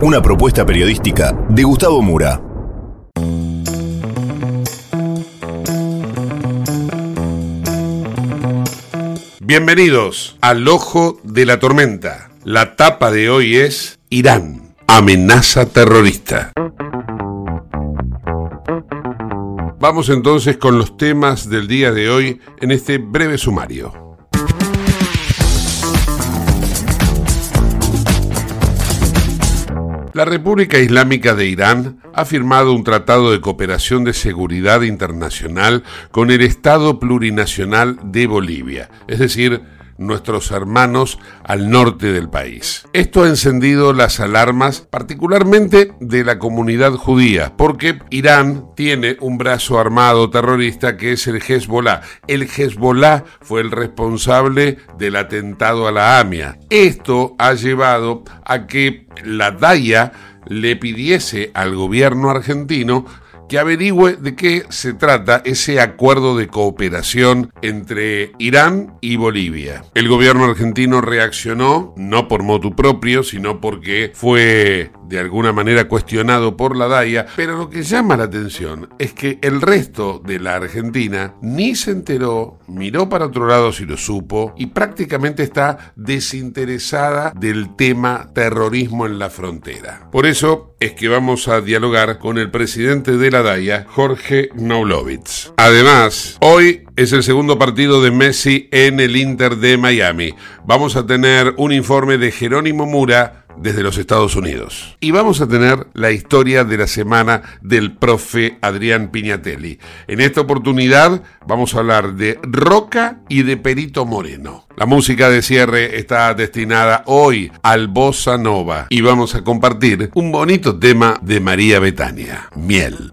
Una propuesta periodística de Gustavo Mura. Bienvenidos al Ojo de la Tormenta. La tapa de hoy es Irán, amenaza terrorista. Vamos entonces con los temas del día de hoy en este breve sumario. La República Islámica de Irán ha firmado un tratado de cooperación de seguridad internacional con el Estado plurinacional de Bolivia, es decir, nuestros hermanos al norte del país. Esto ha encendido las alarmas particularmente de la comunidad judía, porque Irán tiene un brazo armado terrorista que es el Hezbollah. El Hezbollah fue el responsable del atentado a la AMIA. Esto ha llevado a que la DAIA le pidiese al gobierno argentino que averigüe de qué se trata ese acuerdo de cooperación entre Irán y Bolivia. El gobierno argentino reaccionó, no por motu propio, sino porque fue de alguna manera cuestionado por la DAIA, pero lo que llama la atención es que el resto de la Argentina ni se enteró, miró para otro lado si lo supo y prácticamente está desinteresada del tema terrorismo en la frontera. Por eso es que vamos a dialogar con el presidente de la DAIA, Jorge Naulovitz. Además, hoy es el segundo partido de Messi en el Inter de Miami. Vamos a tener un informe de Jerónimo Mura desde los Estados Unidos. Y vamos a tener la historia de la semana del profe Adrián Piñatelli. En esta oportunidad vamos a hablar de Roca y de Perito Moreno. La música de cierre está destinada hoy al Bossa Nova y vamos a compartir un bonito tema de María Betania, Miel.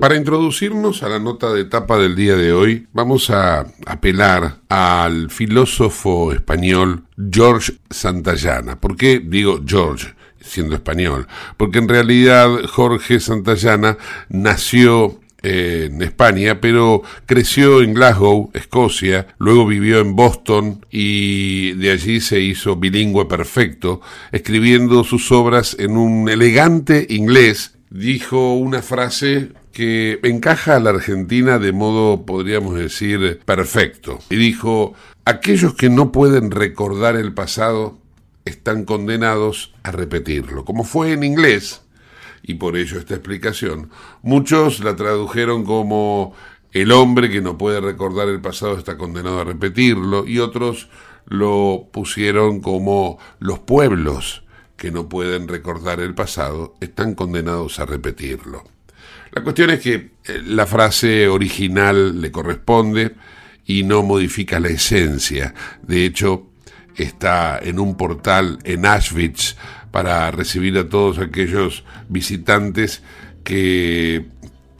Para introducirnos a la nota de etapa del día de hoy, vamos a apelar al filósofo español George Santayana. ¿Por qué digo George? siendo español, porque en realidad Jorge Santayana nació en España, pero creció en Glasgow, Escocia, luego vivió en Boston y de allí se hizo bilingüe perfecto, escribiendo sus obras en un elegante inglés. Dijo una frase que encaja a la Argentina de modo, podríamos decir, perfecto. Y dijo, aquellos que no pueden recordar el pasado están condenados a repetirlo, como fue en inglés, y por ello esta explicación. Muchos la tradujeron como el hombre que no puede recordar el pasado está condenado a repetirlo, y otros lo pusieron como los pueblos que no pueden recordar el pasado están condenados a repetirlo. La cuestión es que eh, la frase original le corresponde y no modifica la esencia. De hecho, está en un portal en Auschwitz para recibir a todos aquellos visitantes que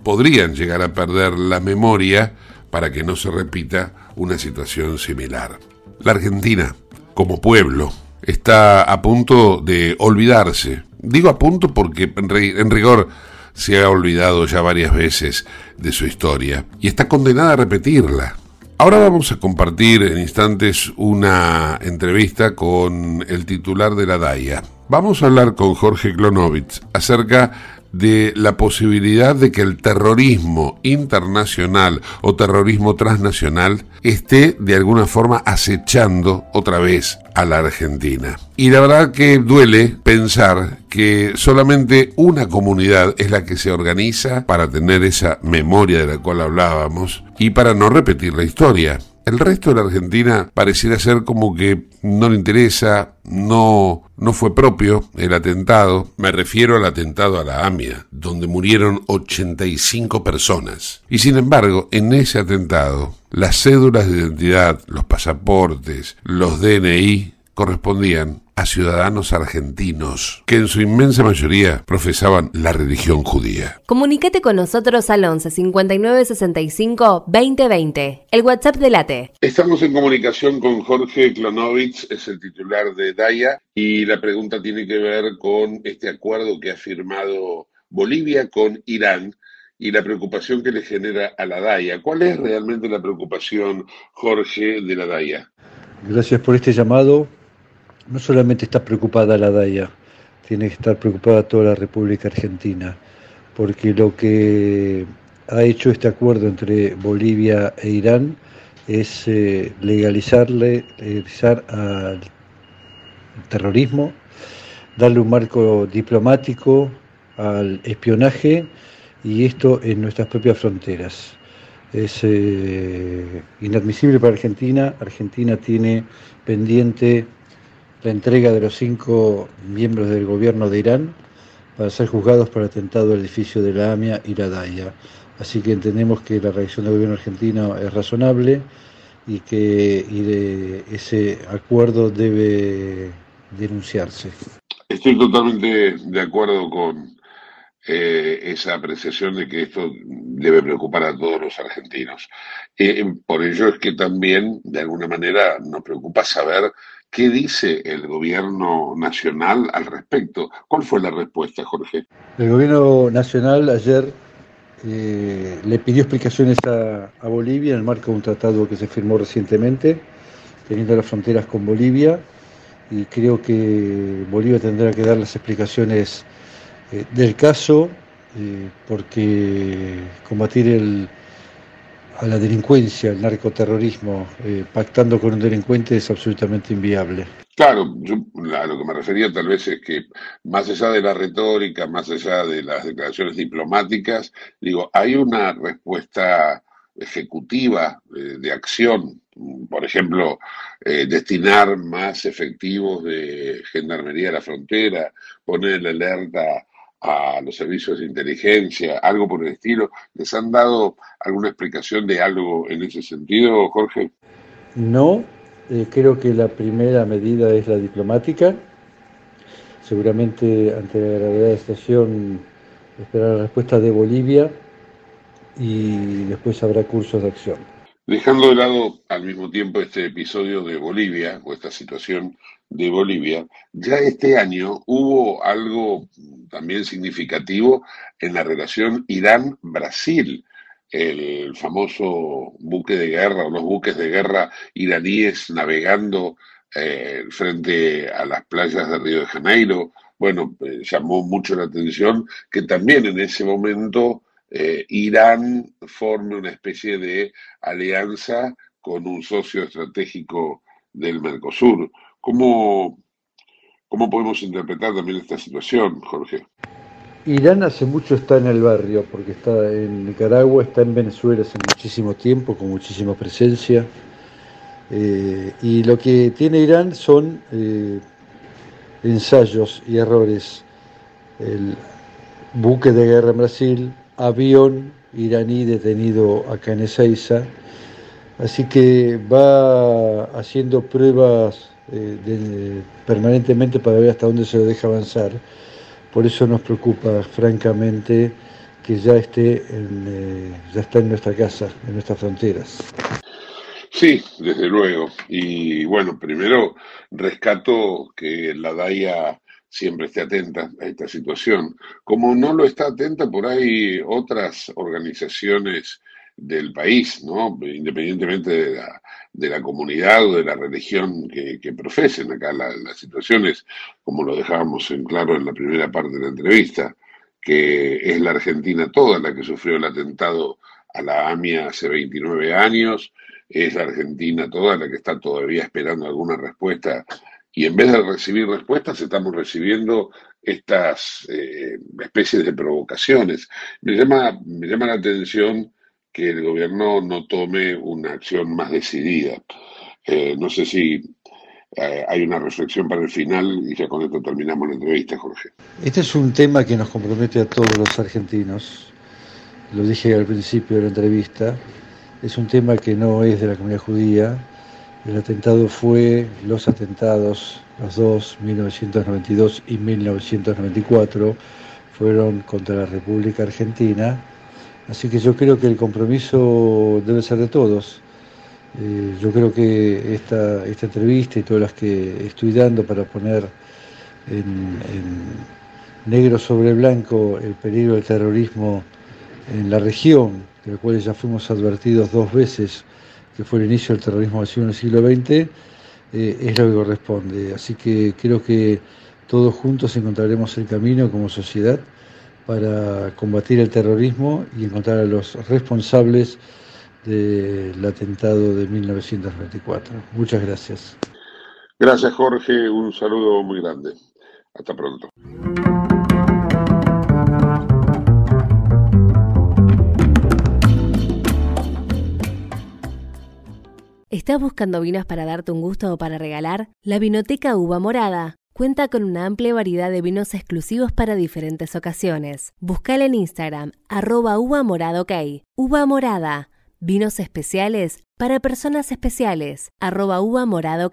podrían llegar a perder la memoria para que no se repita una situación similar. La Argentina, como pueblo, está a punto de olvidarse. Digo a punto porque en, rigor se ha olvidado ya varias veces de su historia y está condenada a repetirla. Ahora vamos a compartir en instantes una entrevista con el titular de la DAIA. Vamos a hablar con Jorge Klonovitz acerca de la posibilidad de que el terrorismo internacional o terrorismo transnacional esté de alguna forma acechando otra vez a la Argentina. Y la verdad que duele pensar que solamente una comunidad es la que se organiza para tener esa memoria de la cual hablábamos y para no repetir la historia. El resto de la Argentina pareciera ser como que no le interesa, no, no fue propio el atentado. Me refiero al atentado a la AMIA, donde murieron 85 personas. Y sin embargo, en ese atentado, las cédulas de identidad, los pasaportes, los DNI correspondían a ciudadanos argentinos que en su inmensa mayoría profesaban la religión judía. Comunícate con nosotros al 11 59 65 2020, el WhatsApp de Late. Estamos en comunicación con Jorge Klonovich, es el titular de DAIA, y la pregunta tiene que ver con este acuerdo que ha firmado Bolivia con Irán y la preocupación que le genera a la DAIA. ¿Cuál es realmente la preocupación, Jorge, de la DAIA? Gracias por este llamado no solamente está preocupada la DAIA, tiene que estar preocupada toda la República Argentina, porque lo que ha hecho este acuerdo entre Bolivia e Irán es eh, legalizarle, legalizar al terrorismo, darle un marco diplomático al espionaje y esto en nuestras propias fronteras. Es eh, inadmisible para Argentina. Argentina tiene pendiente la entrega de los cinco miembros del gobierno de Irán para ser juzgados por atentado al edificio de la AMIA y la DAIA. Así que entendemos que la reacción del gobierno argentino es razonable y que ese acuerdo debe denunciarse. Estoy totalmente de acuerdo con eh, esa apreciación de que esto debe preocupar a todos los argentinos. Eh, por ello es que también, de alguna manera, nos preocupa saber ¿Qué dice el gobierno nacional al respecto? ¿Cuál fue la respuesta, Jorge? El gobierno nacional ayer eh, le pidió explicaciones a, Bolivia en el marco de un tratado que se firmó recientemente, teniendo las fronteras con Bolivia, y creo que Bolivia tendrá que dar las explicaciones eh, del caso, eh, porque combatir el, a la delincuencia, al narcoterrorismo, eh, pactando con un delincuente es absolutamente inviable. Claro, yo a lo que me refería tal vez es que más allá de la retórica, más allá de las declaraciones diplomáticas, digo, hay una respuesta ejecutiva eh, de acción, por ejemplo, eh, destinar más efectivos de gendarmería a la frontera, poner alerta a los servicios de inteligencia, algo por el estilo. ¿Les han dado alguna explicación de algo en ese sentido, Jorge? No, eh, creo que la primera medida es la diplomática. Seguramente ante la gravedad de la estación esperar la respuesta de Bolivia y después habrá cursos de acción. Dejando de lado al mismo tiempo este episodio de Bolivia o esta situación de Bolivia, ya este año hubo algo también significativo en la relación Irán-Brasil. El famoso buque de guerra o los buques de guerra iraníes navegando eh, frente a las playas de Río de Janeiro. Bueno, eh, llamó mucho la atención que también en ese momento eh, Irán forme una especie de alianza con un socio estratégico del Mercosur. ¿Cómo, cómo podemos interpretar también esta situación, Jorge? Irán hace mucho está en el barrio, porque está en Nicaragua, está en Venezuela hace muchísimo tiempo, con muchísima presencia. Eh, y lo que tiene Irán son eh, ensayos y errores. El buque de guerra en Brasil, avión iraní detenido acá en Ezeiza. Así que va haciendo pruebas eh, permanentemente para ver hasta dónde se lo deja avanzar. Por eso nos preocupa francamente que ya esté en, ya está en nuestra casa, en nuestras fronteras. Sí, desde luego. Y bueno, primero rescato que la DAIA siempre esté atenta a esta situación. Como no lo está atenta por ahí otras organizaciones del país, ¿no? independientemente de la, de la comunidad o de la religión que, profesen. Acá la, la, situación como lo dejábamos en claro en la primera parte de la entrevista, que es la Argentina toda la que sufrió el atentado a la AMIA hace 29 años, es la Argentina toda la que está todavía esperando alguna respuesta y en vez de recibir respuestas estamos recibiendo estas eh, especies de provocaciones. Me llama, me llama la atención que el gobierno no tome una acción más decidida. Eh, no sé si eh, hay una reflexión para el final y ya con esto terminamos la entrevista, Jorge. Este es un tema que nos compromete a todos los argentinos. Lo dije al principio de la entrevista es un tema que no es de la comunidad judía. El atentado fue, los atentados, los dos, 1992 y 1994, fueron contra la República Argentina. Así que yo creo que el compromiso debe ser de todos. Eh, yo creo que esta, esta entrevista y todas las que estoy dando para poner en, negro sobre blanco el peligro del terrorismo en la región, de los cuales ya fuimos advertidos dos veces, que fue el inicio del terrorismo masivo en el siglo XX, eh, es lo que corresponde. Así que creo que todos juntos encontraremos el camino como sociedad para combatir el terrorismo y encontrar a los responsables del atentado de 1994. Muchas gracias. Gracias Jorge, un saludo muy grande. Hasta pronto. ¿Estás buscando vinos para darte un gusto o para regalar? La Vinoteca Uva Morada cuenta con una amplia variedad de vinos exclusivos para diferentes ocasiones. Buscala en Instagram, arroba uva morada. Uva morada, vinos especiales para personas especiales, arroba uva morada.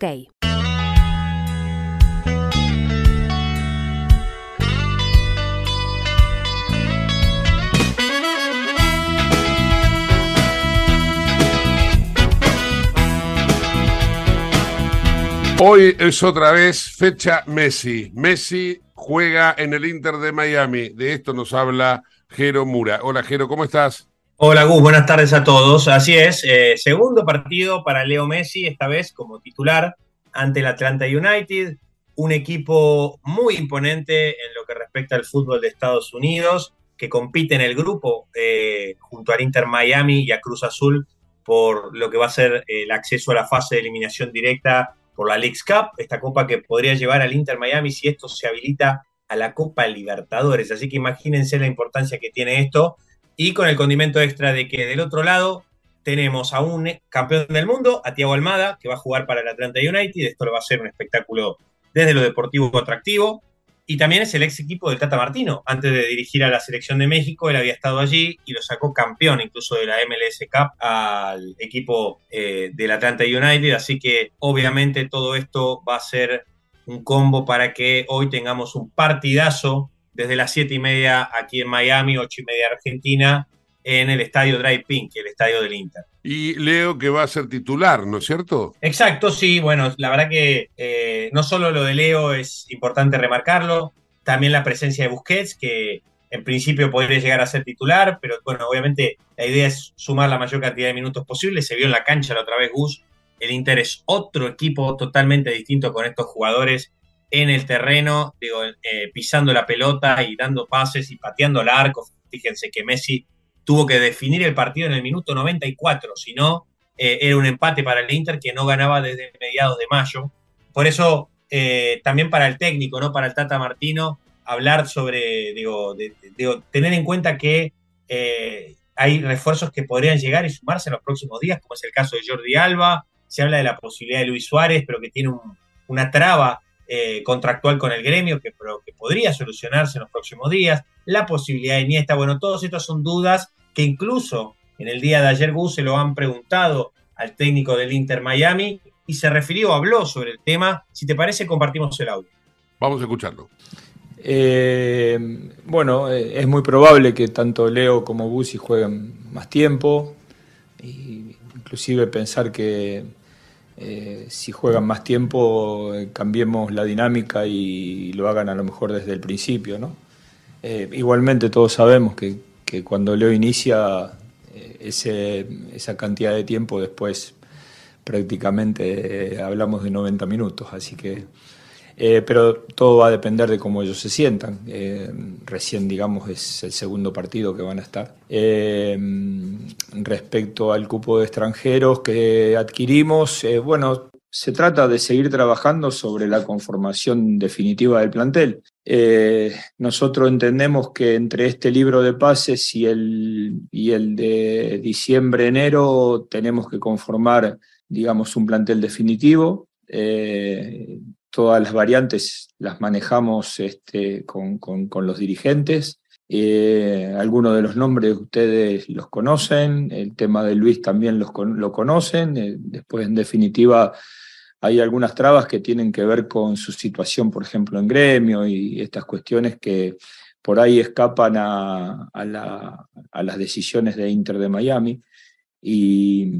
Hoy es otra vez fecha Messi. Messi juega en el Inter de Miami. De esto nos habla Jero Mura. Hola Jero, ¿cómo estás? Hola Gus, buenas tardes a todos. Así es, eh, segundo partido para Leo Messi, esta vez como titular ante el Atlanta United, un equipo muy imponente en lo que respecta al fútbol de Estados Unidos, que compite en el grupo eh, junto al Inter Miami y a Cruz Azul por lo que va a ser el acceso a la fase de eliminación directa por la Leagues Cup, esta copa que podría llevar al Inter Miami si esto se habilita a la Copa Libertadores. Así que imagínense la importancia que tiene esto y con el condimento extra de que del otro lado tenemos a un campeón del mundo, a Tiago Almada, que va a jugar para el Atlanta United. Esto lo va a ser un espectáculo desde lo deportivo atractivo. Y también es el ex equipo del Tata Martino. Antes de dirigir a la selección de México, él había estado allí y lo sacó campeón incluso de la MLS Cup al equipo eh, del Atlanta United. Así que obviamente todo esto va a ser un combo para que hoy tengamos un partidazo desde las siete y media aquí en Miami, ocho y media Argentina, en el estadio Dry Pink, el estadio del Inter. Y Leo que va a ser titular, ¿no es cierto? Exacto, sí. Bueno, la verdad que eh, no solo lo de Leo es importante remarcarlo, también la presencia de Busquets, que en principio podría llegar a ser titular, pero bueno, obviamente la idea es sumar la mayor cantidad de minutos posible. Se vio en la cancha la otra vez Gus. El Inter es otro equipo totalmente distinto con estos jugadores en el terreno, digo, eh, pisando la pelota y dando pases y pateando el arco. Fíjense que Messi tuvo que definir el partido en el minuto 94, si no, eh, era un empate para el Inter que no ganaba desde mediados de mayo. Por eso, eh, también para el técnico, ¿no? Para el Tata Martino, hablar sobre, digo, tener en cuenta que eh, hay refuerzos que podrían llegar y sumarse en los próximos días, como es el caso de Jordi Alba, se habla de la posibilidad de Luis Suárez, pero que tiene una traba contractual con el gremio que, que podría solucionarse en los próximos días, la posibilidad de Iniesta, bueno, todas estas son dudas que incluso en el día de ayer Gus se lo han preguntado al técnico del Inter Miami y se refirió, habló sobre el tema. Si te parece, compartimos el audio. Vamos a escucharlo. Eh, bueno, eh, es muy probable que tanto Leo como Busi jueguen más tiempo. Inclusive pensar que eh, si juegan más tiempo cambiemos la dinámica y lo hagan a lo mejor desde el principio. ¿no? igualmente todos sabemos que, que cuando Leo inicia ese, esa cantidad de tiempo después prácticamente eh, hablamos de 90 minutos, así que... Eh, pero todo va a depender de cómo ellos se sientan. Eh, recién, digamos, es el segundo partido que van a estar. respecto al cupo de extranjeros que adquirimos, bueno, se trata de seguir trabajando sobre la conformación definitiva del plantel. Eh, nosotros entendemos que entre este libro de pases y el, y el de diciembre-enero tenemos que conformar, digamos, un plantel definitivo. Eh, todas las variantes las manejamos este, con, los dirigentes. Eh, algunos de los nombres ustedes los conocen, el tema de Luis también los, lo conocen. después, en definitiva, hay algunas trabas que tienen que ver con su situación, por ejemplo, en gremio y estas cuestiones que por ahí escapan a, las decisiones de Inter de Miami. Y,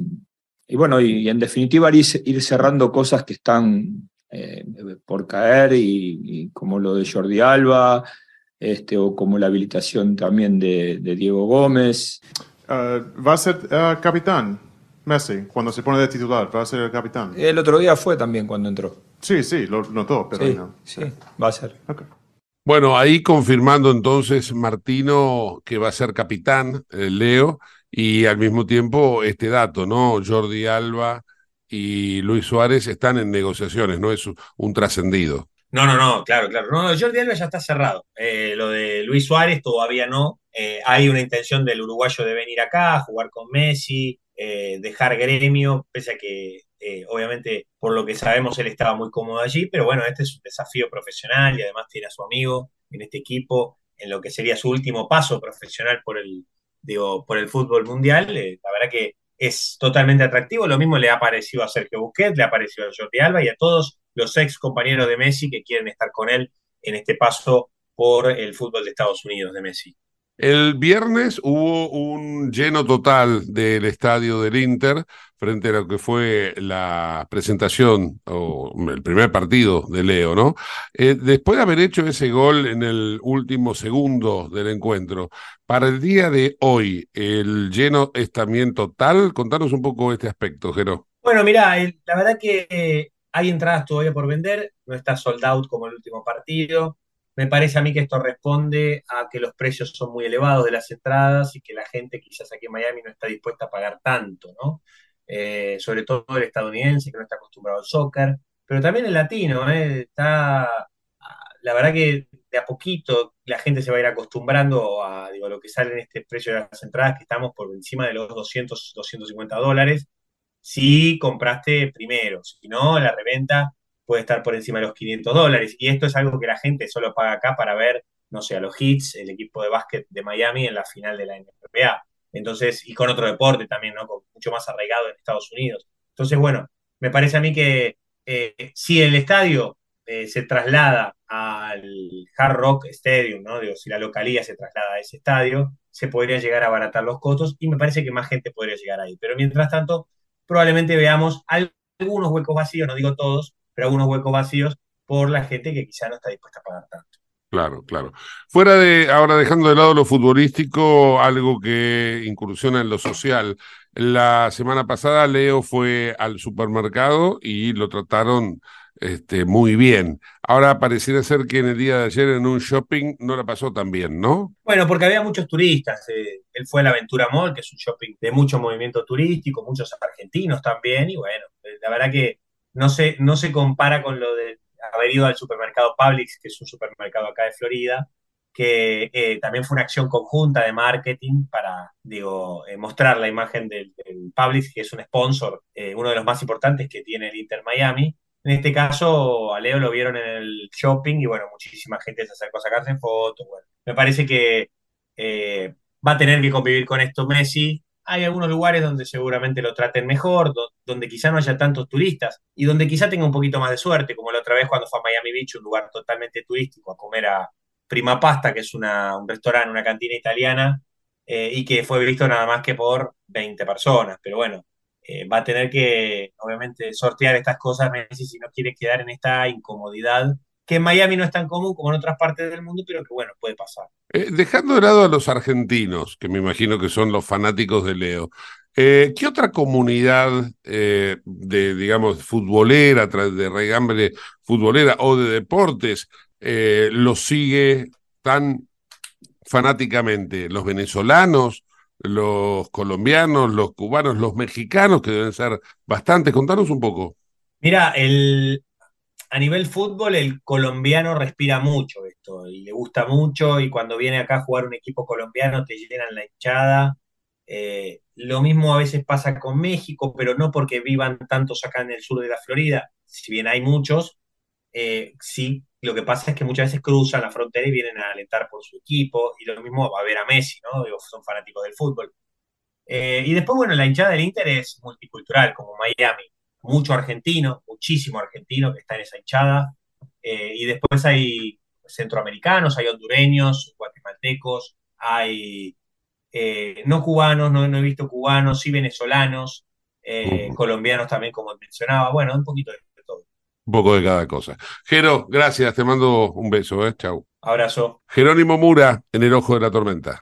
bueno, y, en definitiva ir, cerrando cosas que están eh, por caer, y, como lo de Jordi Alba, este, o como la habilitación también de, Diego Gómez. Ah, ¿Va a ser ah, capitán? Messi, cuando se pone de titular, va a ser el capitán. El otro día fue también cuando entró. Sí, sí, lo notó, pero sí, no. Sí, va a ser. Bueno, ahí confirmando entonces Martino que va a ser capitán, eh, Leo, y al mismo tiempo este dato, ¿no? Jordi Alba y Luis Suárez están en negociaciones, no es un trascendido. No, no, no, claro, claro. No, Jordi Alba ya está cerrado. Eh, lo de Luis Suárez todavía no. Eh, hay una intención del uruguayo de venir acá, jugar con Messi, eh, dejar gremio, pese a que eh, obviamente por lo que sabemos él estaba muy cómodo allí, pero bueno, este es un desafío profesional y además tiene a su amigo en este equipo en lo que sería su último paso profesional por el, digo, por el fútbol mundial. La verdad que es totalmente atractivo. Lo mismo le ha parecido a Sergio Busquets, le ha parecido a Jordi Alba y a todos los ex compañeros de Messi que quieren estar con él en este paso por el fútbol de Estados Unidos de Messi. El viernes hubo un lleno total del estadio del Inter frente a lo que fue la presentación o el primer partido de Leo, ¿no? Eh, después de haber hecho ese gol en el último segundo del encuentro, para el día de hoy, ¿el lleno es también total? Contanos un poco este aspecto, Jero. Bueno, mira, la verdad que eh, hay entradas todavía por vender, no está sold out como el último partido. Me parece a mí que esto responde a que los precios son muy elevados de las entradas y que la gente quizás aquí en Miami no está dispuesta a pagar tanto, ¿no? Eh, sobre todo el estadounidense que no está acostumbrado al soccer, pero también el latino, ¿eh? está, la verdad que de a poquito la gente se va a ir acostumbrando a digo, lo que sale en este precio de las entradas, que estamos por encima de los 200, 250 dólares, si compraste primero, si no, la reventa puede estar por encima de los 500 dólares. Y esto es algo que la gente solo paga acá para ver, no sé, a los Hits, el equipo de básquet de Miami en la final de la NBA. Entonces, y con otro deporte también, ¿no? Mucho más arraigado en Estados Unidos. Entonces, bueno, me parece a mí que eh, si el estadio eh, se traslada al Hard Rock Stadium, ¿no? Digo, si la localía se traslada a ese estadio, se podría llegar a abaratar los costos y me parece que más gente podría llegar ahí. Pero mientras tanto, probablemente veamos algunos huecos vacíos, no digo todos, pero algunos huecos vacíos por la gente que quizá no está dispuesta a pagar tanto. Claro, claro. Fuera de, ahora dejando de lado lo futbolístico, algo que incursiona en lo social. La semana pasada Leo fue al supermercado y lo trataron este, muy bien. Ahora pareciera ser que en el día de ayer en un shopping no la pasó tan bien, ¿no? Bueno, porque había muchos turistas. Eh, él fue a la Aventura Mall, que es un shopping de mucho movimiento turístico, muchos argentinos también, y bueno, eh, la verdad que no se, no se compara con lo de haber ido al supermercado Publix, que es un supermercado acá de Florida, que eh, también fue una acción conjunta de marketing para, digo, mostrar la imagen del, Publix, que es un sponsor, uno de los más importantes que tiene el Inter Miami, en este caso, a Leo lo vieron en el shopping y bueno, muchísima gente se acercó a sacarse fotos. Bueno, me parece que eh, va a tener que convivir con esto Messi. Hay algunos lugares donde seguramente lo traten mejor, donde quizá no haya tantos turistas y donde quizá tenga un poquito más de suerte, como la otra vez cuando fue a Miami Beach, un lugar totalmente turístico, a comer a Prima Pasta, que es una, un restaurante, una cantina italiana, eh, y que fue visto nada más que por 20 personas. Pero bueno, eh, va a tener que, obviamente, sortear estas cosas Messi si no quiere quedar en esta incomodidad que en Miami no es tan común como en otras partes del mundo, pero que bueno, puede pasar. Eh, dejando de lado a los argentinos, que me imagino que son los fanáticos de Leo, eh, ¿qué otra comunidad de, digamos, futbolera, de regambre futbolera o de deportes lo sigue tan fanáticamente? ¿Los venezolanos? los colombianos, los cubanos, los mexicanos, que deben ser bastantes. Contanos un poco. Mira, el, a nivel fútbol, el colombiano respira mucho esto y le gusta mucho. Y cuando viene acá a jugar un equipo colombiano, te llenan la hinchada. Eh, lo mismo a veces pasa con México, pero no porque vivan tantos acá en el sur de la Florida. Si bien hay muchos, eh, sí lo que pasa es que muchas veces cruzan la frontera y vienen a alentar por su equipo, y lo mismo va a ver a Messi, ¿no? son fanáticos del fútbol. Eh, y después, bueno, la hinchada del Inter es multicultural, como Miami. Mucho argentino, muchísimo argentino que está en esa hinchada. Eh, y después hay centroamericanos, hay hondureños, guatemaltecos, hay eh, no cubanos, no, he visto cubanos, sí venezolanos, colombianos también, como mencionaba. Bueno, un poquito de un poco de cada cosa. Jero, gracias, te mando un beso, ¿eh? Chau. Abrazo. Jerónimo Mura, en el ojo de la tormenta.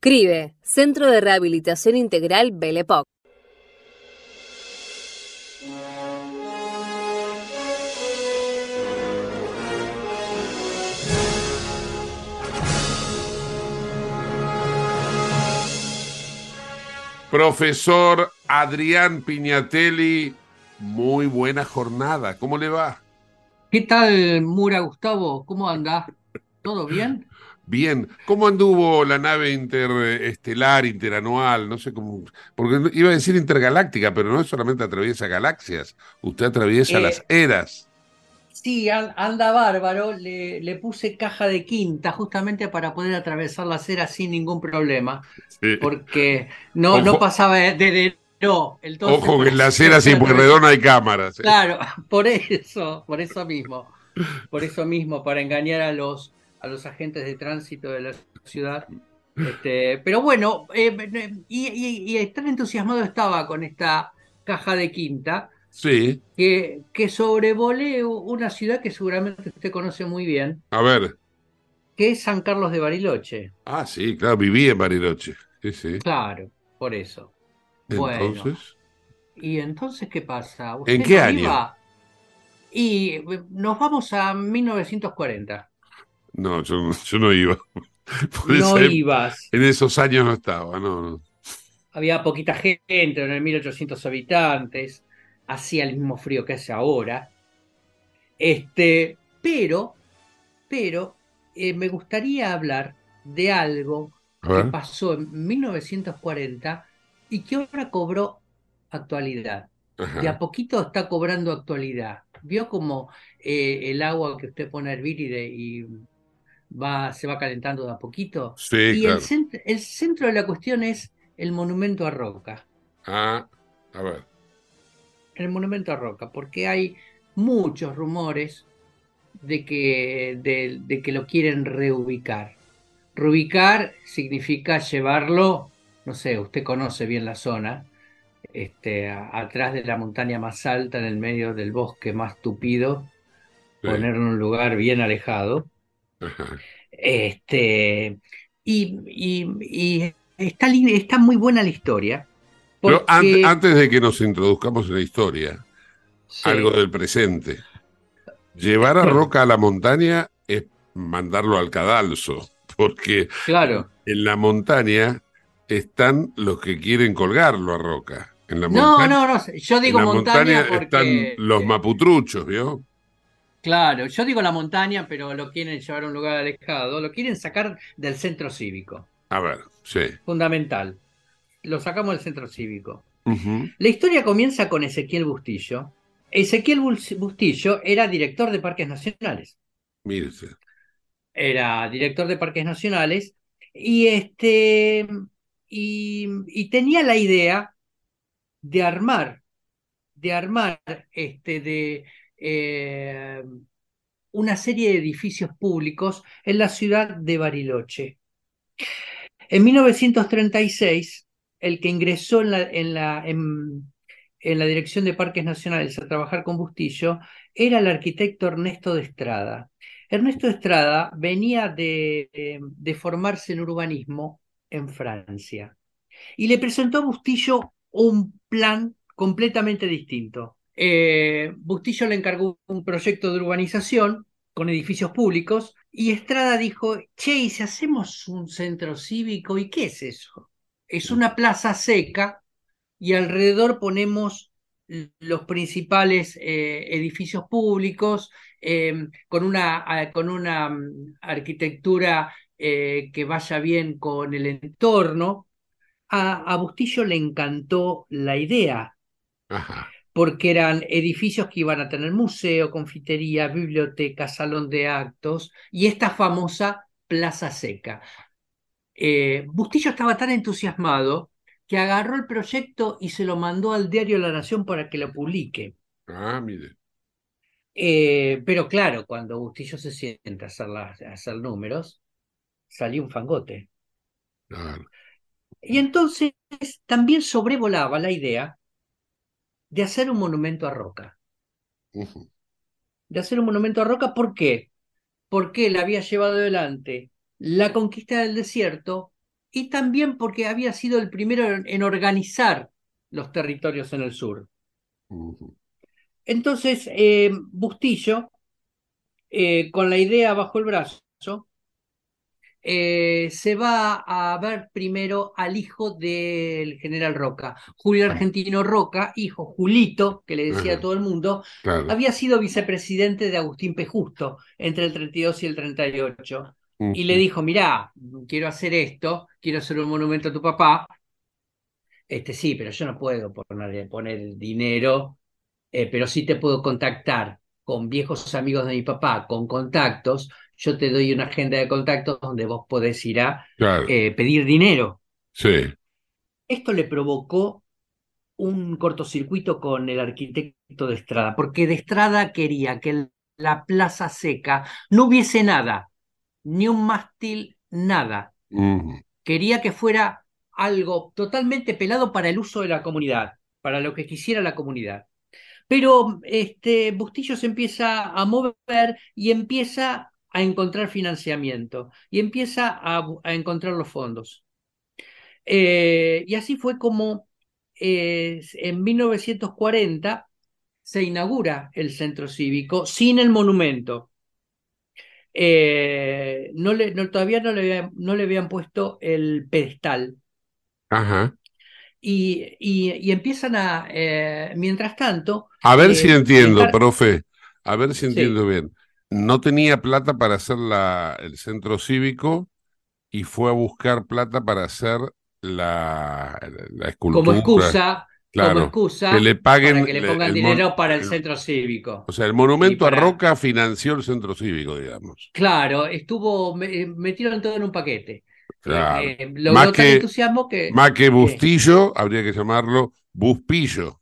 CRIBE, Centro de Rehabilitación Integral Belepoc. Profesor Adrián Piñatelli, muy buena jornada. ¿Cómo le va? ¿Qué tal, Mura Gustavo? ¿Cómo anda? ¿Todo bien? Bien, ¿cómo anduvo la nave interestelar, interanual? No sé cómo, porque iba a decir intergaláctica, pero no solamente atraviesa galaxias, usted atraviesa Eh, las eras. Sí, an- anda bárbaro. Le, le puse caja de quinta justamente para poder atravesar la acera sin ningún problema, Sí. porque no, no Ojo. pasaba de de no. Entonces, Ojo que en las eras y Pueyrredón hay cámaras. ¿eh? Claro, por eso, por eso mismo, por eso mismo, para engañar a los, a los agentes de tránsito de la ciudad. Este, pero bueno, eh, y, y- y tan entusiasmado estaba con esta caja de quinta Sí. que, que sobrevolé una ciudad que seguramente usted conoce muy bien, A ver. que es San Carlos de Bariloche. Ah, sí, claro, viví en Bariloche. Sí, sí. Claro, por eso. Bueno, Entonces, ¿y entonces qué pasa? ¿En ¿Usted qué no año? iba? Y eh, nos vamos a 1940. No, yo, no- yo no iba. Por No esa ep- ibas. En esos años no estaba, no, no. Había poquita gente, en el 1800 habitantes, hacía el mismo frío que hace ahora. Este, pero, pero eh, me gustaría hablar de algo que pasó en 1940 y que ahora cobró actualidad. Ajá. De a poquito está cobrando actualidad. Vio como eh, el agua que usted pone a hervir y, de- y va, se va calentando de a poquito. Sí, y claro. el, cent- el centro de la cuestión es el monumento a Roca. Ah, a ver. El monumento a Roca, porque hay muchos rumores de que, de, de que lo quieren reubicar. Reubicar significa llevarlo, no sé, usted conoce bien la zona, este, a- atrás de la montaña más alta, en el medio del bosque más tupido, Sí. ponerlo en un lugar bien alejado. Ajá. Este, y, y- y está, muy buena la historia. Pero an- antes de que nos introduzcamos en la historia, Sí. algo del presente. Llevar a Bueno. Roca a la montaña es mandarlo al cadalso, porque Claro. en la montaña están los que quieren colgarlo a Roca. En la No, montaña, no, no, yo digo en la montaña, porque... están los maputruchos, ¿vio? Claro, yo digo la montaña, pero lo quieren llevar a un lugar alejado, lo quieren sacar del centro cívico, A ver, sí. fundamental. Lo sacamos del centro cívico. La historia comienza con Ezequiel Bustillo. Ezequiel Bus- Bustillo era director de parques nacionales. Mire usted. Era director de parques nacionales y este y, y tenía la idea de armar, de armar este de eh, una serie de edificios públicos en la ciudad de Bariloche. En 1936, el que ingresó en la, en la, Dirección de Parques Nacionales a trabajar con Bustillo era el arquitecto Ernesto de Estrada. Ernesto Estrada venía de, de formarse en urbanismo en Francia y le presentó a Bustillo un plan completamente distinto. Eh, Bustillo le encargó un proyecto de urbanización con edificios públicos y Estrada dijo, che, ¿y si hacemos un centro cívico? ¿Y qué es eso? Es una plaza seca y alrededor ponemos los principales eh, edificios públicos eh, con una, con una mm, arquitectura eh, que vaya bien con el entorno. A, a Bustillo le encantó la idea, Ajá. Porque eran edificios que iban a tener museo, confitería, biblioteca, salón de actos y esta famosa Plaza Seca. Eh, Bustillo estaba tan entusiasmado que agarró el proyecto y se lo mandó al diario La Nación para que lo publique. Ah, mire. Eh, pero claro, cuando Bustillo se sienta a hacer, las- a hacer números, salió un fangote. Claro. Y entonces también sobrevolaba la idea de hacer un monumento a Roca. De hacer un monumento a Roca, ¿por qué? Porque él había llevado adelante la conquista del desierto y también porque había sido el primero en, en organizar los territorios en el sur. Entonces, eh, Bustillo, eh, con la idea bajo el brazo, eh, se va a ver primero al hijo del general Roca, Julio Argentino Roca, hijo Julito, que le decía Ajá. a todo el mundo, Claro. había sido vicepresidente de Agustín P. Justo entre el 32 y el 38. Y le dijo, mirá, quiero hacer esto, quiero hacer un monumento a tu papá. Este sí, pero yo no puedo poner, poner dinero, eh, pero sí te puedo contactar con viejos amigos de mi papá, con contactos. Yo te doy una agenda de contactos donde vos podés ir a Claro. eh, pedir dinero. Sí. Esto le provocó un cortocircuito con el arquitecto de Estrada, porque de Estrada quería que en la Plaza Seca no hubiese nada, ni un mástil, nada. Quería que fuera algo totalmente pelado para el uso de la comunidad, para lo que quisiera la comunidad. Pero este, Bustillo se empieza a mover y empieza a encontrar financiamiento y empieza a, encontrar los fondos. Eh, y así fue como eh, en 1940 se inaugura el centro cívico sin el monumento. Eh, no le, todavía no le, no le habían puesto el pedestal. Ajá. Y, y, empiezan a, eh, mientras tanto... A ver si entiendo, profe, a ver si entiendo bien. No tenía plata para hacer la, el centro cívico y fue a buscar plata para hacer la, la escultura. Como excusa Claro, como excusa que le paguen para que le pongan dinero para el, centro cívico. O sea, el monumento a Roca financió el centro cívico, digamos. Claro, estuvo, eh, metieron todo en un paquete. Claro. Eh, más, que, entusiasmo que, más que Bustillo, habría que llamarlo Buspillo.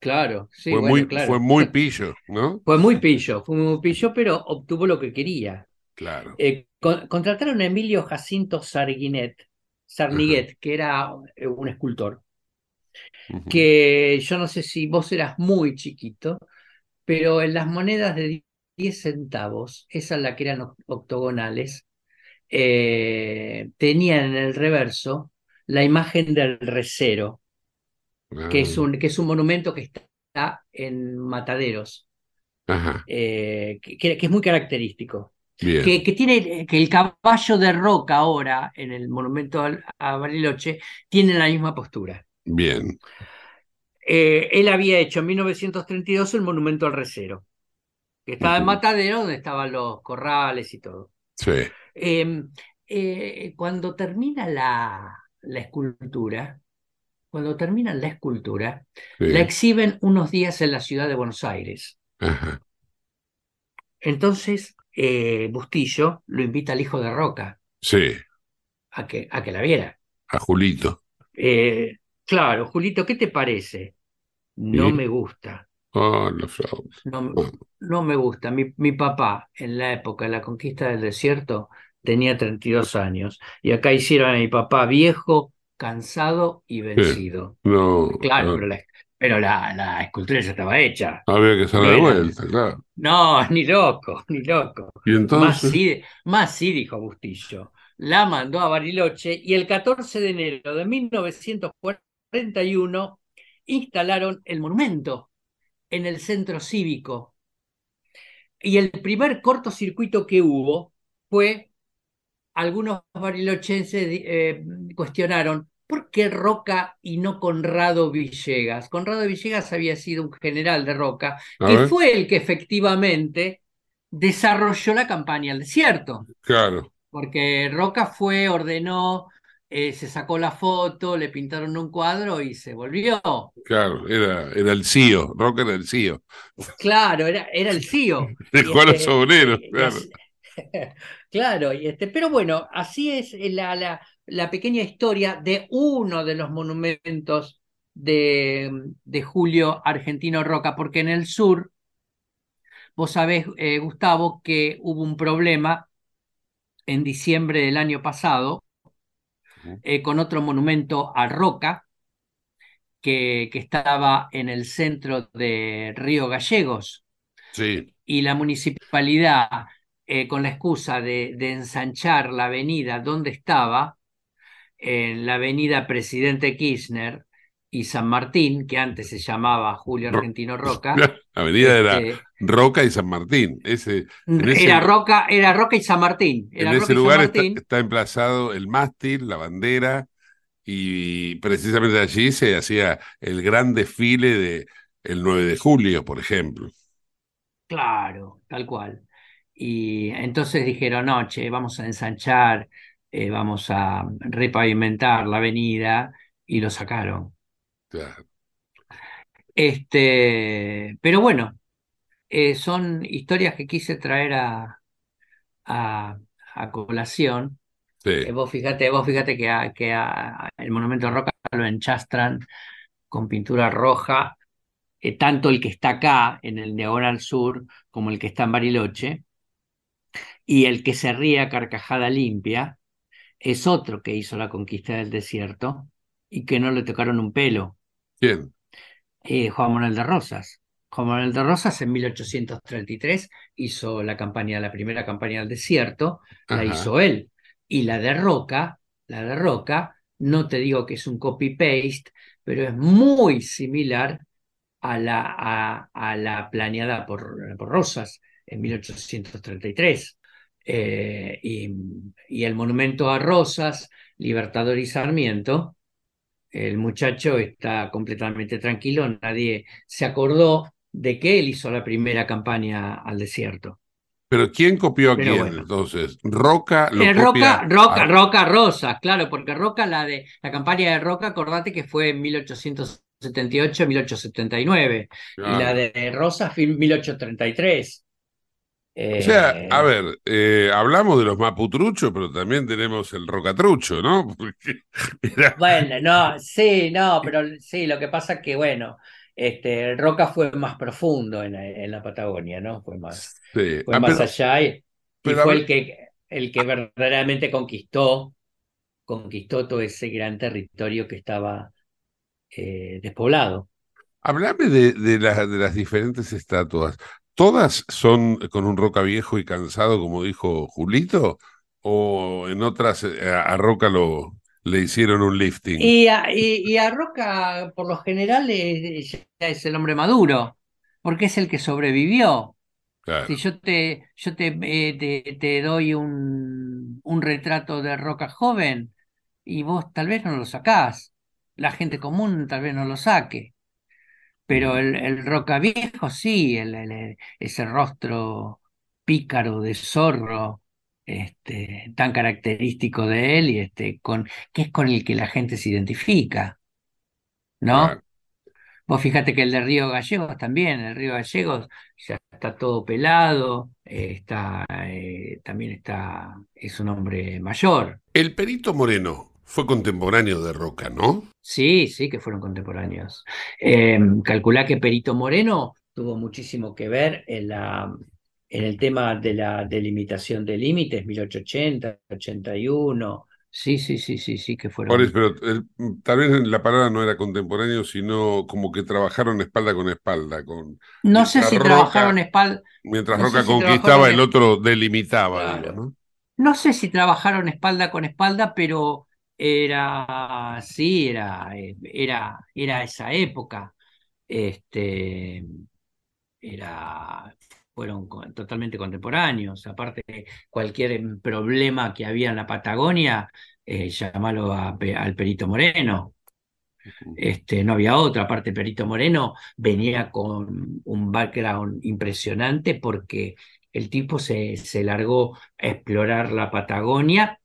Claro, sí, fue, bueno, muy, claro. fue muy pillo, ¿no? Fue muy pillo, fue muy pillo, pero obtuvo lo que quería. Claro. Eh, contrataron a Emilio Jacinto Sarguinet, Sarniguet, que era un escultor que yo no sé si vos eras muy chiquito, pero en las monedas de 10 centavos, esas las que eran octogonales, eh, tenían en el reverso la imagen del recero, que, es un, que es un monumento que está en Mataderos, eh, que, es muy característico. Que, que, tiene que el caballo de roca ahora en el monumento a Bariloche tiene la misma postura. Bien. Eh, él había hecho en 1932 el monumento al recero, que estaba en Matadero, donde estaban los corrales y todo. Sí. Em, eh, cuando termina la, la, escultura, cuando terminan la escultura, la exhiben unos días en la ciudad de Buenos Aires. Entonces, eh, Bustillo lo invita al hijo de Roca. Sí. A que, a que la viera. A Julito. Claro, Julito, ¿qué te parece? No me gusta. Ah, no, no, me gusta. Mi, mi, papá, en la época de la conquista del desierto, tenía 32 años. Y acá hicieron a mi papá viejo, cansado y vencido. No. Claro, pero, la, pero la, escultura ya estaba hecha. Había que hacerla de vuelta, claro. No, ni loco, ni loco. ¿Y entonces? Más sí, más sí dijo Bustillo. La mandó a Bariloche y el 14 de enero de 1940 41 instalaron el monumento en el centro cívico. Y el primer cortocircuito que hubo fue, algunos barilochenses eh, cuestionaron, ¿por qué Roca y no Conrado Villegas? Conrado Villegas había sido un general de Roca, que fue el que efectivamente desarrolló la campaña al desierto. Claro. Porque Roca fue, ordenó eh, se sacó la foto, le pintaron un cuadro y se volvió. Claro, era, era el CIO, Roca era el CIO. Claro, era, era el CIO. Dejó a los este, obreros, claro. claro, y este, pero bueno, así es la, la, la, pequeña historia de uno de los monumentos de, de Julio Argentino Roca, porque en el sur, vos sabés, eh, Gustavo, que hubo un problema en diciembre del año pasado eh, con otro monumento a Roca, que, que, estaba en el centro de Río Gallegos. Sí. Y la municipalidad, eh, con la excusa de, de, ensanchar la avenida donde estaba, en la avenida Presidente Kirchner, y San Martín, que antes se llamaba Julio Argentino Roca. La avenida era este, Roca y San Martín. Ese, era, Roca, era Roca y San Martín. en ese lugar está, emplazado el mástil, la bandera, y precisamente allí se hacía el gran desfile de el 9 de julio, por ejemplo. Claro, tal cual. Y entonces dijeron, no, che, vamos a ensanchar, eh, vamos a repavimentar la avenida, y lo sacaron. Este, pero bueno, eh, son historias que quise traer a, a, colación. Eh, vos fíjate, vos fíjate que, que el monumento Roca lo enchastran con pintura roja, eh, tanto el que está acá en el diagonal sur como el que está en Bariloche, y el que se ríe a carcajada limpia es otro que hizo la conquista del desierto y que no le tocaron un pelo. ¿Quién? Eh, Juan Manuel de Rosas. Juan Manuel de Rosas en 1833 hizo la campaña, la primera campaña al desierto, la hizo él. Y la de Roca, la de Roca, no te digo que es un copy-paste, pero es muy similar a la, a, a la planeada por, por Rosas en 1833. Eh, y, y el monumento a Rosas, Libertador y Sarmiento, el muchacho está completamente tranquilo, nadie se acordó de que él hizo la primera campaña al desierto. Pero ¿quién copió a Pero quién? bueno. Entonces, Roca lo copia Roca, Roca, a- Roca Rosas, claro, porque Roca, la de la campaña de Roca, acordate que fue en 1878, 1879, y la de Rosas fue en 1833. O sea, Eh, a ver, eh, hablamos de los maputruchos, pero también tenemos el rocatrucho, ¿no? Era- Bueno, no, sí, no, pero sí, lo que pasa es que, bueno, este, Roca fue más profundo en la, en la Patagonia, ¿no? Fue más, sí. fue Ah, más pero- allá y, fue el que, el que verdaderamente conquistó, conquistó todo ese gran territorio que estaba eh, despoblado. Hablame de, de, de las diferentes estatuas. ¿Todas son con un Roca viejo y cansado, como dijo Julito? ¿O en otras eh, a, Roca lo, le hicieron un lifting? Y a, y- y a Roca, por lo general, es, el hombre maduro, porque es el que sobrevivió. Claro. Si yo te, yo te, eh, te, te doy un, un retrato de Roca joven y vos tal vez no lo sacás, la gente común tal vez no lo saque, pero el, el Roca viejo sí, el, el- ese rostro pícaro de zorro, este, tan característico de él y este, con, que es con el que la gente se identifica, ¿no? Claro. Vos fíjate que el de Río Gallegos también, el Río Gallegos ya está todo pelado, eh, está, eh, también está, es un hombre mayor. El Perito Moreno fue contemporáneo de Roca, ¿no? Sí, sí, que fueron contemporáneos. Eh, calculá que Perito Moreno tuvo muchísimo que ver en la, en el tema de la delimitación de límites, 1880, 81. Sí, sí, sí, sí, sí, que fueron. Por eso, pero el- tal vez la palabra no era contemporáneo, sino como que trabajaron espalda con espalda. Con, No sé si Roca- trabajaron espalda. Mientras no Roca si conquistaba, el otro delimitaba, Claro. ¿no? No sé si trabajaron espalda con espalda, pero era, sí, era, eh, era, era esa época. Este, era, fueron totalmente contemporáneos. Aparte, cualquier problema que había en la Patagonia, eh, llamalo a al Perito Moreno. Este, no había otra. Aparte, Perito Moreno venía con un background impresionante porque el tipo se, se largó a explorar la Patagonia.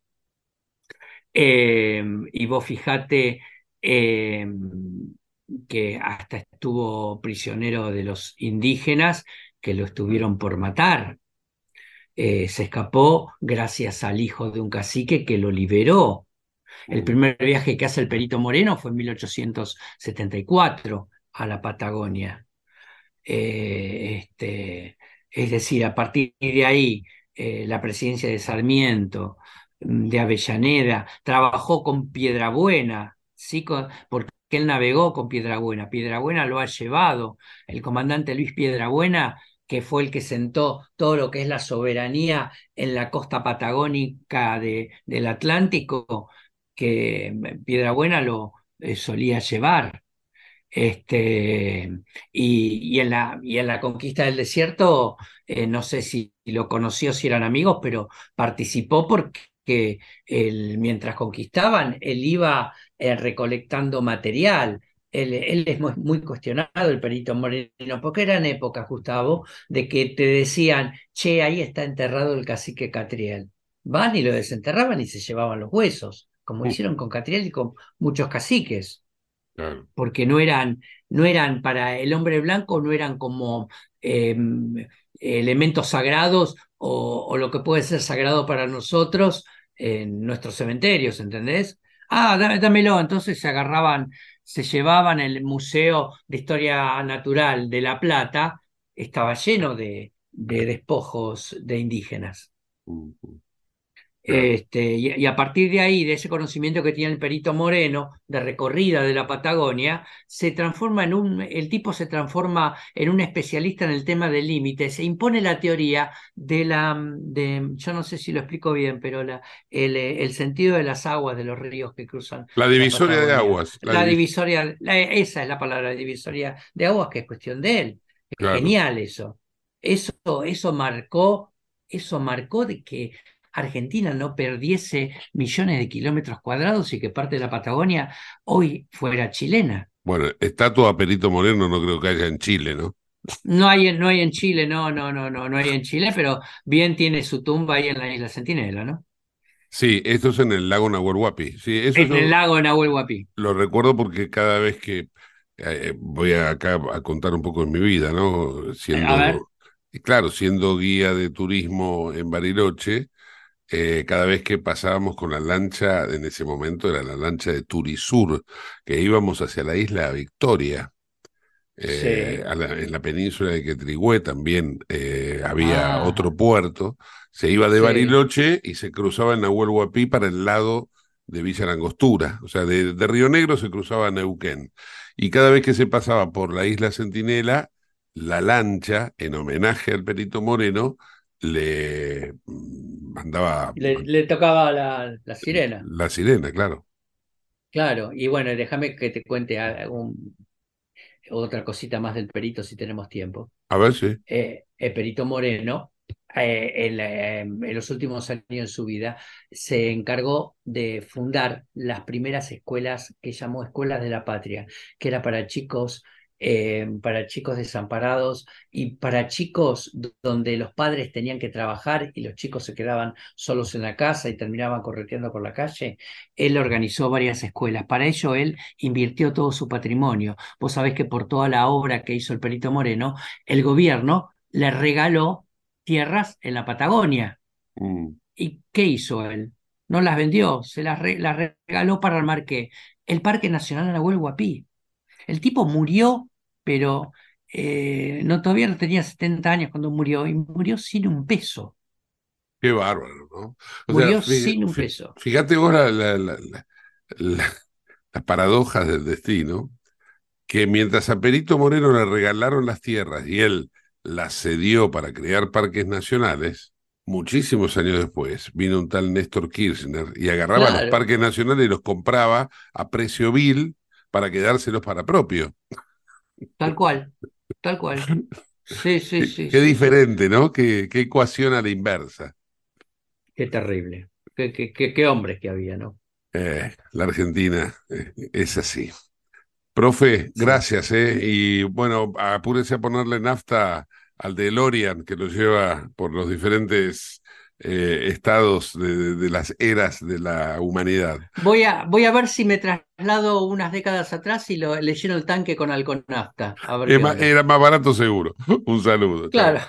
Eh, y vos fijate eh, que hasta estuvo prisionero de los indígenas que lo estuvieron por matar. Eh, se escapó gracias al hijo de un cacique que lo liberó. El primer viaje que hace el Perito Moreno fue en 1874 a la Patagonia. Eh, este, es decir, a partir de ahí, eh, la presidencia de Sarmiento, de Avellaneda, trabajó con Piedrabuena, ¿sí? Porque él navegó con Piedrabuena. Piedrabuena lo ha llevado. El comandante Luis Piedrabuena, que fue el que sentó todo lo que es la soberanía en la costa patagónica de- del Atlántico, que Piedrabuena lo eh, solía llevar. Este, y, y en la, y en la conquista del desierto, eh, no sé si lo conoció, si eran amigos, pero participó porque él, mientras conquistaban, él iba eh, recolectando material. Él, él es muy, muy cuestionado, el Perito Moreno, porque eran épocas, Gustavo, de que te decían, che, ahí está enterrado el cacique Catriel. Van y lo desenterraban y se llevaban los huesos, como hicieron con Catriel y con muchos caciques Claro. porque no eran, no eran para el hombre blanco, no eran como eh, elementos sagrados o, o lo que puede ser sagrado para nosotros en nuestros cementerios, ¿entendés? Ah, dámelo. Entonces se agarraban, se llevaban el Museo de Historia Natural de La Plata, estaba lleno de, de despojos de indígenas. Este, y, y a partir de ahí, de ese conocimiento que tiene el perito Moreno, de recorrida de la Patagonia, se transforma en un, el tipo se transforma en un especialista en el tema del límite, se impone la teoría de la, de, yo no sé si lo explico bien, pero la, el, el sentido de las aguas de los ríos que cruzan. La divisoria de aguas. La, divisoria, la- esa es la palabra, divisoria de aguas, que es cuestión de él. Claro. Genial eso. Eso, eso marcó, eso marcó de que Argentina no perdiese millones de kilómetros cuadrados y que parte de la Patagonia hoy fuera chilena. Bueno, estatua a Perito Moreno no creo que haya en Chile, ¿no? No hay, en- no hay en Chile, no, no, no, no, no hay en Chile, pero bien tiene su tumba ahí en la isla Centinela, ¿no? Sí, esto es en el lago Nahuel Huapi. Sí, eso En yo el lago Nahuel Huapi. lo recuerdo porque cada vez que eh, voy a acá a contar un poco de mi vida, ¿no? Siendo, A ver. y claro, siendo guía de turismo en Bariloche, eh, cada vez que pasábamos con la lancha, en ese momento era la lancha de Turisur, que íbamos hacia la isla Victoria. Eh, Sí. a la- en la península de Quetrigüé también eh, había Ah. otro puerto. Se iba de Sí. Bariloche y se cruzaba en Nahuel Huapi para el lado de Villa Langostura. O sea, de, de Río Negro se cruzaba a Neuquén. Y cada vez que se pasaba por la isla Centinela, la lancha, en homenaje al Perito Moreno, le mm, mandaba Le, le tocaba la, la sirena. la sirena, claro. Claro, y bueno, déjame que te cuente algún- otra cosita más del perito si tenemos tiempo. A ver si. Eh, el perito Moreno, eh, en, en los últimos años de su vida, se encargó de fundar las primeras escuelas que llamó Escuelas de la Patria, que era para chicos, eh, para chicos desamparados y para chicos donde los padres tenían que trabajar y los chicos se quedaban solos en la casa y terminaban correteando por la calle. Él organizó varias escuelas. Para ello, él invirtió todo su patrimonio. Vos sabés que por toda la obra que hizo el Perito Moreno, el gobierno le regaló tierras en la Patagonia. Mm. ¿Y qué hizo él? No las vendió, se las, re- las regaló para armar qué? El Parque Nacional Nahuel Huapi. El tipo murió, pero eh, no, todavía no tenía 70 años cuando murió, y murió sin un peso. Qué bárbaro, ¿no? O Murió sin un peso. Fíjate vos la, la- la- la- la- las paradojas del destino, que mientras a Perito Moreno le regalaron las tierras y él las cedió para crear parques nacionales, muchísimos años después vino un tal Néstor Kirchner y agarraba los parques nacionales y los compraba a precio vil para quedárselos para propio. Tal cual, tal cual. Sí, sí, Qué, sí, qué sí, diferente, ¿no? Qué, qué ecuación a la inversa. Qué terrible. Qué, qué, qué, hombres que había, ¿no? Eh, la Argentina eh, es así. Profe, gracias, ¿eh? Y bueno, apúrese a ponerle nafta al DeLorean que lo lleva por los diferentes eh, estados de, las eras de la humanidad. Voy a, voy a ver si me traslado unas décadas atrás y lo, le lleno el tanque con alconafta. A ver era más barato seguro. Un saludo. Claro.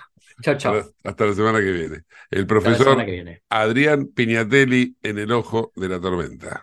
Chao, chao. Hasta, hasta la semana que viene. El profesor viene. Adrián Piñatelli en el ojo de la tormenta.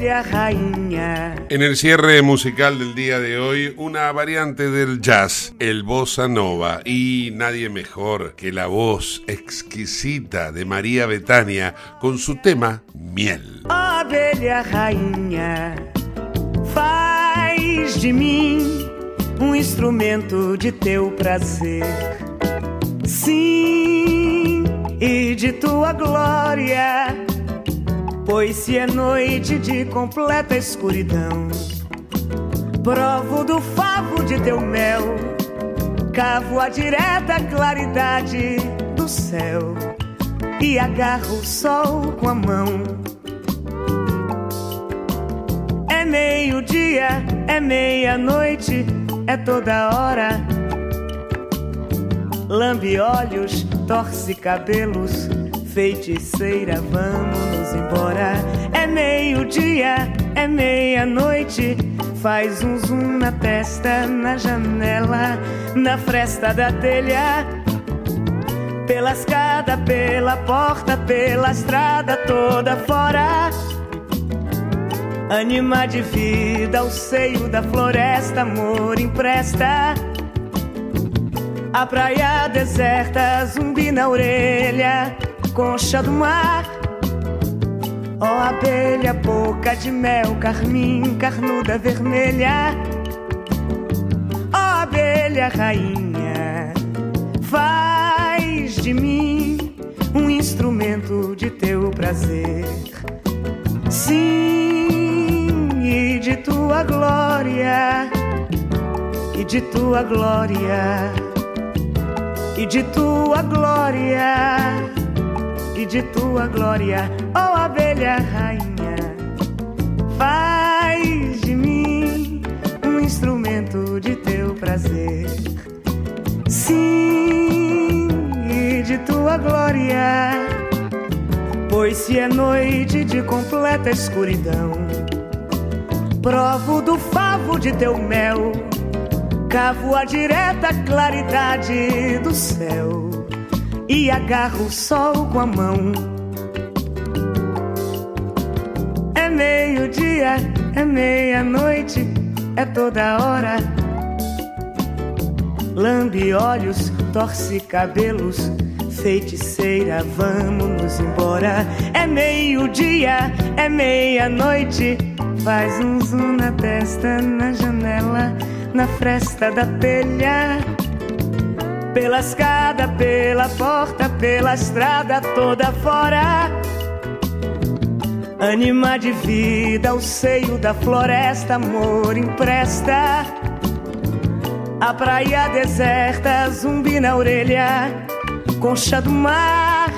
En el cierre musical del día de hoy, una variante del jazz, el bossa nova, y nadie mejor que la voz exquisita de María Betania con su tema Miel. Faz de mim um instrumento de teu prazer. Sim, e de tua glória. Pois se é noite de completa escuridão, provo do favo de teu mel, cavo a direta claridade do céu e agarro o sol com a mão. É meio-dia, é meia-noite, é toda hora. Lambe olhos, torce cabelos, feiticeira, vamos nos embora. É meio-dia, é meia-noite. Faz um zoom na testa, na janela, na fresta da telha. Pela escada, pela porta, pela estrada toda fora. Anima de vida, o seio da floresta, amor empresta. A praia deserta, zumbi na orelha, concha do mar. Ó oh, abelha, boca de mel, carmim, carnuda vermelha. Ó oh, abelha, rainha, faz de mim um instrumento de teu prazer. Sim, e de tua glória, e de tua glória e de tua glória, e de tua glória, ó oh abelha rainha, faz de mim um instrumento de teu prazer. Sim, e de tua glória, pois se é noite de completa escuridão, provo do favo de teu mel Cavo a direta claridade do céu e agarro o sol com a mão. É meio-dia, é meia-noite, é toda hora. Lambe olhos, torce cabelos, feiticeira, vamos embora. É meio-dia, é meia-noite, faz um zoom na testa, na janela na fresta da telha. Pela escada, pela porta, pela estrada toda fora. Anima de vida, o seio da floresta, amor empresta. A praia deserta, zumbi na orelha, concha do mar.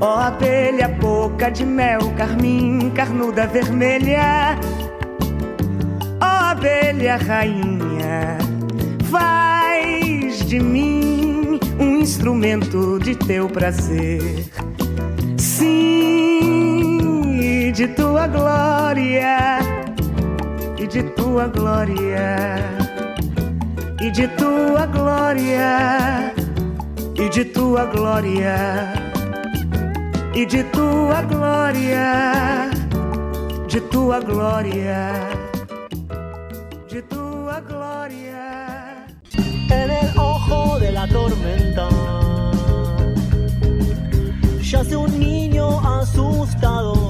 Ó oh, abelha, boca de mel, carmim, carnuda vermelha abelha rainha, faz de mim um instrumento de teu prazer. Sim, e de tua glória, e de tua glória, e de tua glória, e de tua glória, e de tua glória, de tua glória. La tormenta. Yace un niño asustado